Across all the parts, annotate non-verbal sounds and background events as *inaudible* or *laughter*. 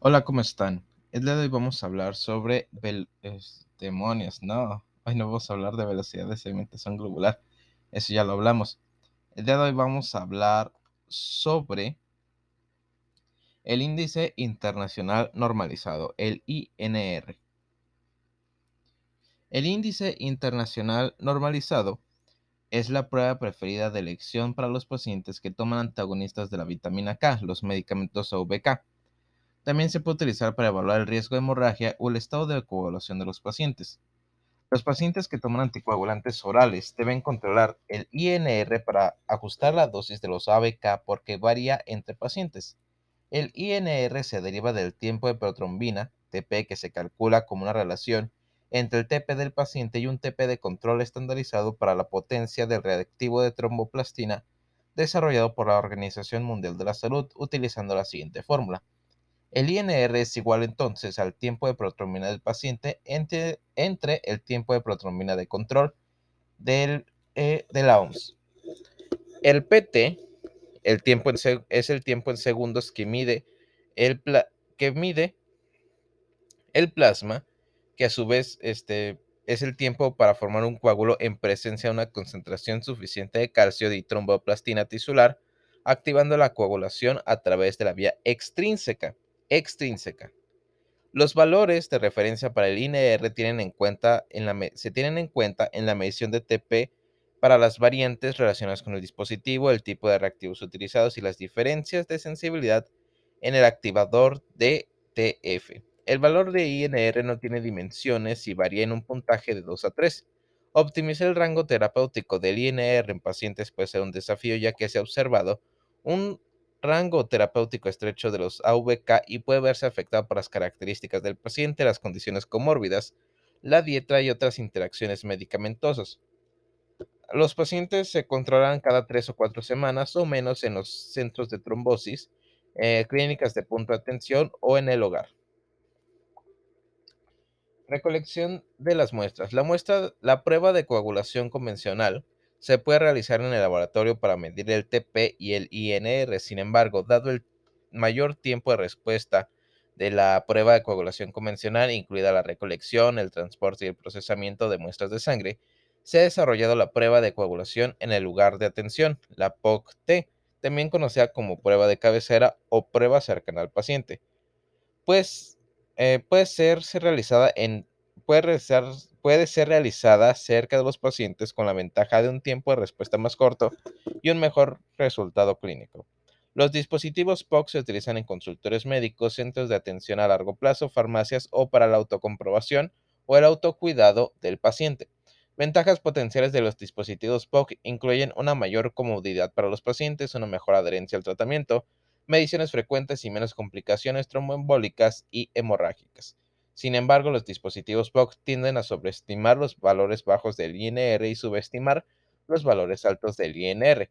Hola, ¿cómo están? El día de hoy vamos a hablar sobre demonios. No, hoy no vamos a hablar de velocidad de segmentación globular. Eso ya lo hablamos. El día de hoy vamos a hablar sobre el índice internacional normalizado, el INR. El índice internacional normalizado es la prueba preferida de elección para los pacientes que toman antagonistas de la vitamina K, los medicamentos OVK. También se puede utilizar para evaluar el riesgo de hemorragia o el estado de coagulación de los pacientes. Los pacientes que toman anticoagulantes orales deben controlar el INR para ajustar la dosis de los ABK porque varía entre pacientes. El INR se deriva del tiempo de protrombina, TP, que se calcula como una relación entre el TP del paciente y un TP de control estandarizado para la potencia del reactivo de tromboplastina desarrollado por la Organización Mundial de la Salud utilizando la siguiente fórmula. El INR es igual entonces al tiempo de protrombina del paciente entre, el tiempo de protrombina de control del, eh, de la OMS. El PT el tiempo es el tiempo en segundos que mide el, que mide el plasma, que a su vez este, es el tiempo para formar un coágulo en presencia de una concentración suficiente de calcio y tromboplastina tisular, activando la coagulación a través de la vía extrínseca extrínseca. Los valores de referencia para el INR tienen en cuenta se tienen en cuenta en la medición de TP para las variantes relacionadas con el dispositivo, el tipo de reactivos utilizados y las diferencias de sensibilidad en el activador de TF. El valor de INR no tiene dimensiones y varía en un puntaje de 2 a 3. Optimizar el rango terapéutico del INR en pacientes puede ser un desafío ya que se ha observado un rango terapéutico estrecho de los AVK y puede verse afectado por las características del paciente, las condiciones comórbidas, la dieta y otras interacciones medicamentosas. Los pacientes se controlan cada tres o cuatro semanas o menos en los centros de trombosis, eh, clínicas de punto de atención o en el hogar. Recolección de las muestras. La muestra, la prueba de coagulación convencional se puede realizar en el laboratorio para medir el TP y el INR. Sin embargo, dado el mayor tiempo de respuesta de la prueba de coagulación convencional, incluida la recolección, el transporte y el procesamiento de muestras de sangre, se ha desarrollado la prueba de coagulación en el lugar de atención, la POC-T, también conocida como prueba de cabecera o prueba cercana al paciente. Pues eh, puede ser realizada en puede, puede ser realizada cerca de los pacientes con la ventaja de un tiempo de respuesta más corto y un mejor resultado clínico. Los dispositivos POC se utilizan en consultorios médicos, centros de atención a largo plazo, farmacias o para la autocomprobación o el autocuidado del paciente. Ventajas potenciales de los dispositivos POC incluyen una mayor comodidad para los pacientes, una mejor adherencia al tratamiento, mediciones frecuentes y menos complicaciones tromboembólicas y hemorrágicas. Sin embargo, los dispositivos POC tienden a sobreestimar los valores bajos del INR y subestimar los valores altos del INR.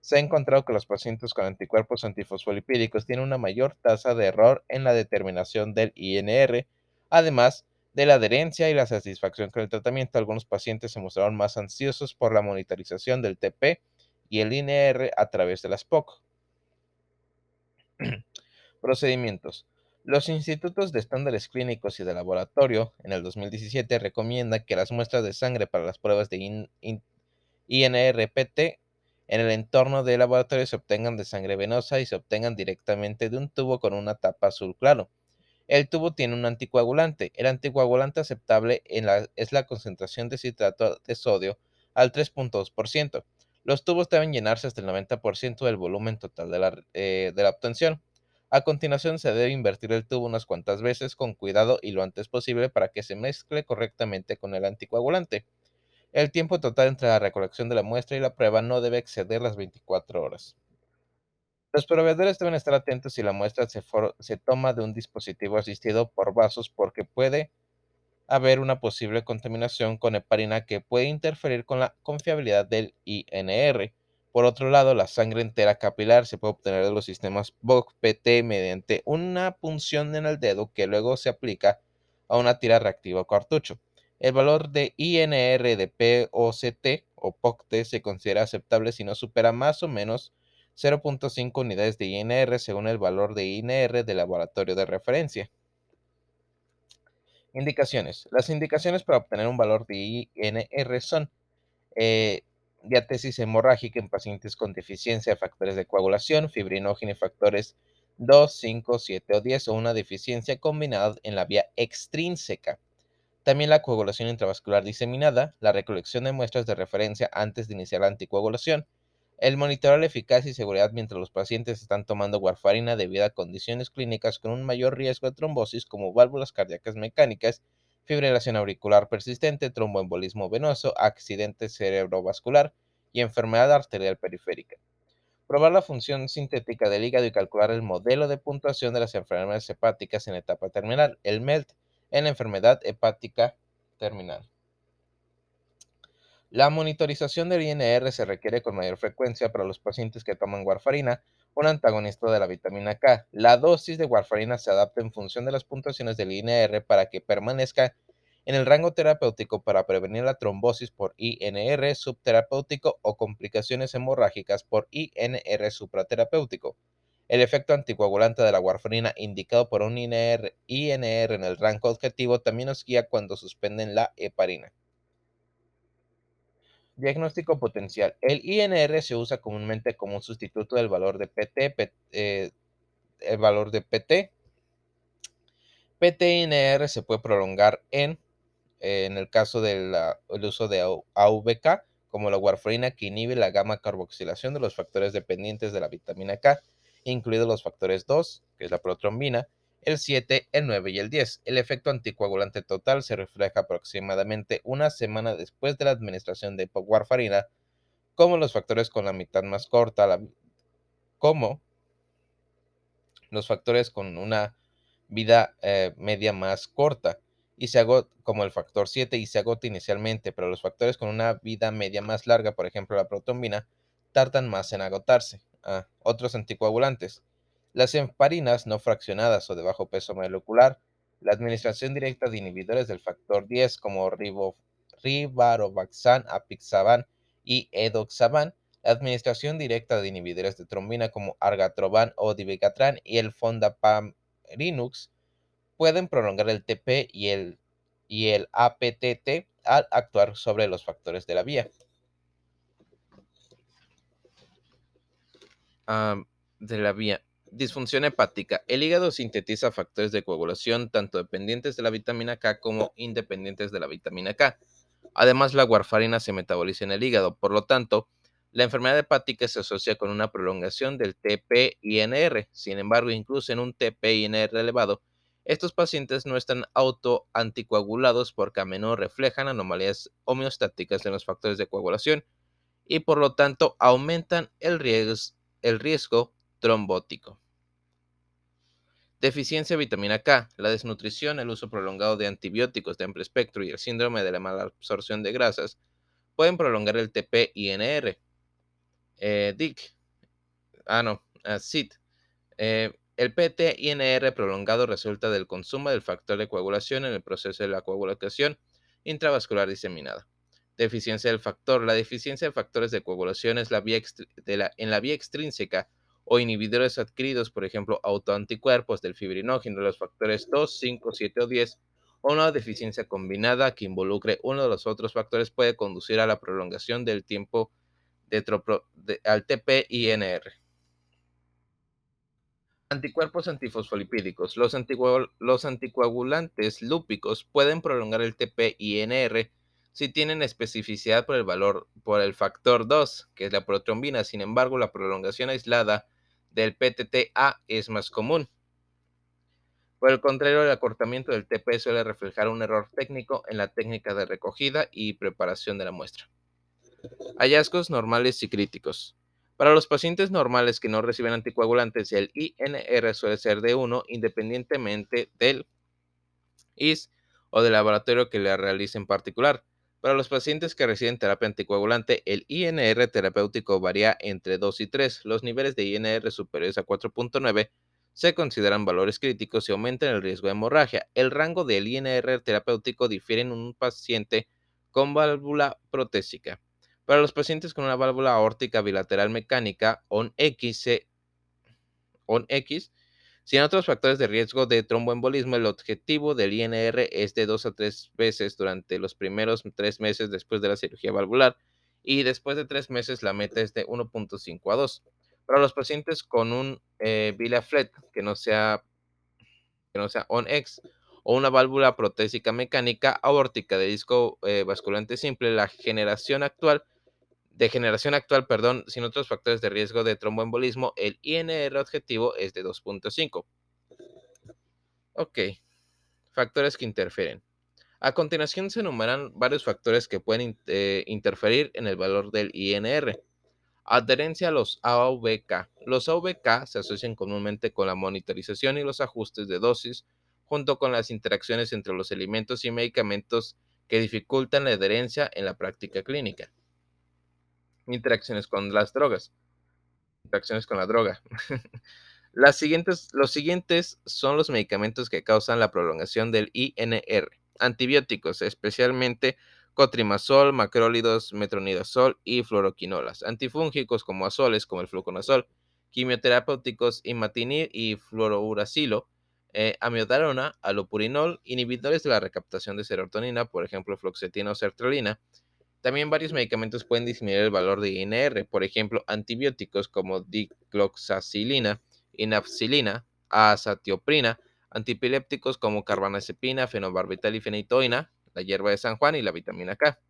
Se ha encontrado que los pacientes con anticuerpos antifosfolipídicos tienen una mayor tasa de error en la determinación del INR, además de la adherencia y la satisfacción con el tratamiento. Algunos pacientes se mostraron más ansiosos por la monitorización del TP y el INR a través de las POC. *clears throat* Procedimientos. Los institutos de estándares clínicos y de laboratorio en el 2017 recomiendan que las muestras de sangre para las pruebas de INRPT en el entorno del laboratorio se obtengan de sangre venosa y se obtengan directamente de un tubo con una tapa azul claro. El tubo tiene un anticoagulante. El anticoagulante aceptable es la concentración de citrato de sodio al 3.2%. Los tubos deben llenarse hasta el 90% del volumen total de la, eh, de la obtención. A continuación se debe invertir el tubo unas cuantas veces con cuidado y lo antes posible para que se mezcle correctamente con el anticoagulante. El tiempo total entre la recolección de la muestra y la prueba no debe exceder las 24 horas. Los proveedores deben estar atentos si la muestra se, se toma de un dispositivo asistido por vasos porque puede haber una posible contaminación con heparina que puede interferir con la confiabilidad del INR. Por otro lado, la sangre entera capilar se puede obtener de los sistemas BOC-PT mediante una punción en el dedo que luego se aplica a una tira reactiva o cartucho. El valor de INR de POCT o POCT se considera aceptable si no supera más o menos 0.5 unidades de INR según el valor de INR del laboratorio de referencia. Indicaciones. Las indicaciones para obtener un valor de INR son eh, diatesis hemorrágica en pacientes con deficiencia de factores de coagulación, fibrinógeno y factores 2, 5, 7 o 10 o una deficiencia combinada en la vía extrínseca. También la coagulación intravascular diseminada, la recolección de muestras de referencia antes de iniciar la anticoagulación, el monitorear la eficacia y seguridad mientras los pacientes están tomando warfarina debido a condiciones clínicas con un mayor riesgo de trombosis como válvulas cardíacas mecánicas, fibrilación auricular persistente, tromboembolismo venoso, accidente cerebrovascular y enfermedad arterial periférica. Probar la función sintética del hígado y calcular el modelo de puntuación de las enfermedades hepáticas en etapa terminal, el MELT, en la enfermedad hepática terminal. La monitorización del INR se requiere con mayor frecuencia para los pacientes que toman warfarina, un antagonista de la vitamina K. La dosis de warfarina se adapta en función de las puntuaciones del INR para que permanezca en el rango terapéutico para prevenir la trombosis por INR subterapéutico o complicaciones hemorrágicas por INR supraterapéutico. El efecto anticoagulante de la warfarina indicado por un INR, INR en el rango objetivo también nos guía cuando suspenden la heparina. Diagnóstico potencial. El INR se usa comúnmente como un sustituto del valor de PT, eh, el valor de PT. PT-INR se puede prolongar en, en el caso del uso de AVK, como la warfarina que inhibe la gamma carboxilación de los factores dependientes de la vitamina K, incluidos los factores 2, que es la protrombina, el 7, el 9 y el 10. El efecto anticoagulante total se refleja aproximadamente una semana después de la administración de warfarina, como los factores con la mitad más corta, como los factores con una vida eh, media más corta y se agota como el factor 7 y se agota inicialmente, pero los factores con una vida media más larga, por ejemplo la protombina, tardan más en agotarse. Ah, otros anticoagulantes. Las heparinas no fraccionadas o de bajo peso molecular, la administración directa de inhibidores del factor 10 como rivaroxaban, apixaban y edoxaban, la administración directa de inhibidores de trombina como argatroban o divigatran y el fondapamrinux pueden prolongar el TP y el, y el APTT al actuar sobre los factores de la vía. de la vía. Disfunción hepática. El hígado sintetiza factores de coagulación tanto dependientes de la vitamina K como independientes de la vitamina K. Además, la warfarina se metaboliza en el hígado, por lo tanto, la enfermedad hepática se asocia con una prolongación del TP-INR. Sin embargo, incluso en un TP-INR elevado, estos pacientes no están autoanticoagulados porque a menudo reflejan anomalías homeostáticas en los factores de coagulación y por lo tanto aumentan el riesgo, el riesgo trombótico. Deficiencia de vitamina K, la desnutrición, el uso prolongado de antibióticos de amplio espectro y el síndrome de la mala absorción de grasas pueden prolongar el TP-INR. Eh, DIC, ah no, uh, Eh, el PT-INR prolongado resulta del consumo del factor de coagulación en el proceso de la coagulación intravascular diseminada. Deficiencia del factor. La deficiencia de factores de coagulación es la vía en la vía extrínseca o inhibidores adquiridos, por ejemplo, autoanticuerpos del fibrinógeno, los factores 2, 5, 7 o 10, o una deficiencia combinada que involucre uno de los otros factores puede conducir a la prolongación del tiempo de, al TP-INR. Anticuerpos antifosfolipídicos. Los, los anticoagulantes lúpicos pueden prolongar el TP-INR si tienen especificidad por el valor por el factor 2, que es la protrombina. Sin embargo, la prolongación aislada del PTTA es más común. Por el contrario, el acortamiento del TP suele reflejar un error técnico en la técnica de recogida y preparación de la muestra. Hallazgos normales y críticos. Para los pacientes normales que no reciben anticoagulantes, el INR suele ser de 1 independientemente del IS o del laboratorio que le realice en particular. Para los pacientes que reciben terapia anticoagulante, el INR terapéutico varía entre 2 y 3. Los niveles de INR superiores a 4.9 se consideran valores críticos y aumentan el riesgo de hemorragia. El rango del INR terapéutico difiere en un paciente con válvula protésica. Para los pacientes con una válvula aórtica bilateral mecánica, ON-X, ON-X sin otros factores de riesgo de tromboembolismo, el objetivo del INR es de 2 a 3 veces durante los primeros 3 meses después de la cirugía valvular y después de 3 meses la meta es de 1.5 a 2. Para los pacientes con un eh, que no sea, que no sea ON-X o una válvula protésica mecánica aórtica de disco eh, basculante simple, la generación actual de generación actual, perdón, sin otros factores de riesgo de tromboembolismo, el INR objetivo es de 2.5. Ok, factores que interfieren. A continuación se enumeran varios factores que pueden eh, interferir en el valor del INR. Adherencia a los AVK. Los AVK se asocian comúnmente con la monitorización y los ajustes de dosis, junto con las interacciones entre los alimentos y medicamentos que dificultan la adherencia en la práctica clínica interacciones con las drogas. Interacciones con la droga. *laughs* Las siguientes, los siguientes son los medicamentos que causan la prolongación del INR. Antibióticos, especialmente cotrimazol, macrólidos, metronidazol y fluoroquinolas. Antifúngicos como azoles, como el fluconazol. Quimioterapéuticos, imatinib y fluorouracilo. Eh, amiodarona, alopurinol, inhibidores de la recaptación de serotonina, por ejemplo, fluoxetina o sertralina, también varios medicamentos pueden disminuir el valor de INR, por ejemplo, antibióticos como dicloxacilina, inapsilina, azatioprina, antipilépticos como carbamazepina, fenobarbital y fenitoína, la hierba de San Juan y la vitamina K.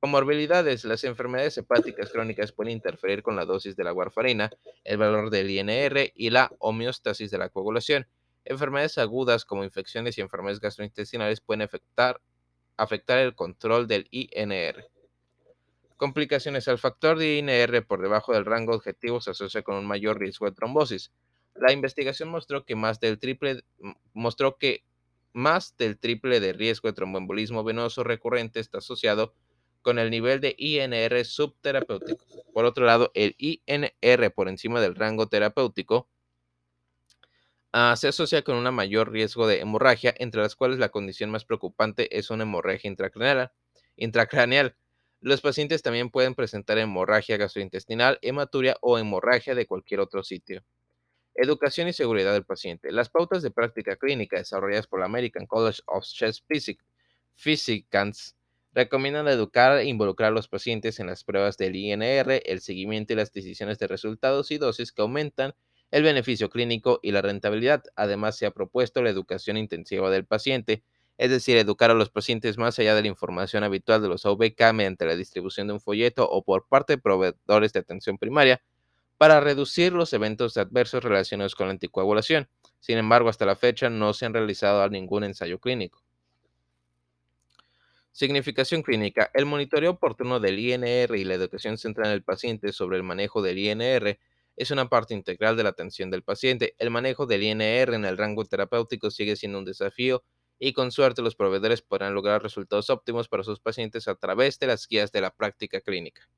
Comorbilidades. Las enfermedades hepáticas crónicas pueden interferir con la dosis de la warfarina, el valor del INR y la homeostasis de la coagulación. Enfermedades agudas como infecciones y enfermedades gastrointestinales pueden afectar afectar el control del INR. Complicaciones. El factor de INR por debajo del rango objetivo se asocia con un mayor riesgo de trombosis. La investigación mostró que más del triple, mostró que más del triple de riesgo de tromboembolismo venoso recurrente está asociado con el nivel de INR subterapéutico. Por otro lado, el INR por encima del rango terapéutico Ah, se asocia con un mayor riesgo de hemorragia, entre las cuales la condición más preocupante es una hemorragia intracraneal. intracraneal. Los pacientes también pueden presentar hemorragia gastrointestinal, hematuria o hemorragia de cualquier otro sitio. Educación y seguridad del paciente. Las pautas de práctica clínica desarrolladas por la American College of Chest Physicians recomiendan educar e involucrar a los pacientes en las pruebas del INR, el seguimiento y las decisiones de resultados y dosis que aumentan el beneficio clínico y la rentabilidad. Además, se ha propuesto la educación intensiva del paciente, es decir, educar a los pacientes más allá de la información habitual de los AVK mediante la distribución de un folleto o por parte de proveedores de atención primaria para reducir los eventos adversos relacionados con la anticoagulación. Sin embargo, hasta la fecha no se han realizado ningún ensayo clínico. Significación clínica. El monitoreo oportuno del INR y la educación central en el paciente sobre el manejo del INR es una parte integral de la atención del paciente. El manejo del INR en el rango terapéutico sigue siendo un desafío y con suerte los proveedores podrán lograr resultados óptimos para sus pacientes a través de las guías de la práctica clínica.